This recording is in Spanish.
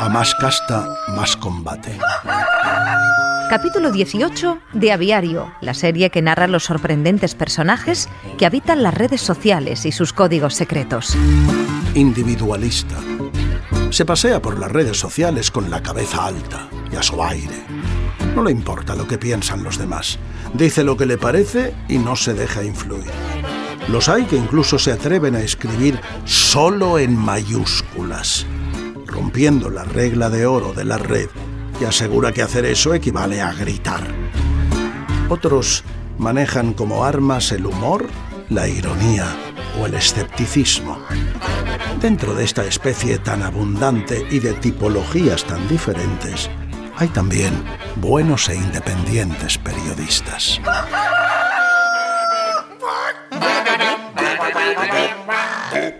A más casta, más combate. Capítulo 18 de Aviario, la serie que narra los sorprendentes personajes que habitan las redes sociales y sus códigos secretos. Individualista. Se pasea por las redes sociales con la cabeza alta y a su aire. No le importa lo que piensan los demás. Dice lo que le parece y no se deja influir. Los hay que incluso se atreven a escribir solo en mayúsculas, rompiendo la regla de oro de la red y asegura que hacer eso equivale a gritar. Otros manejan como armas el humor, la ironía o el escepticismo. Dentro de esta especie tan abundante y de tipologías tan diferentes, hay también buenos e independientes periodistas.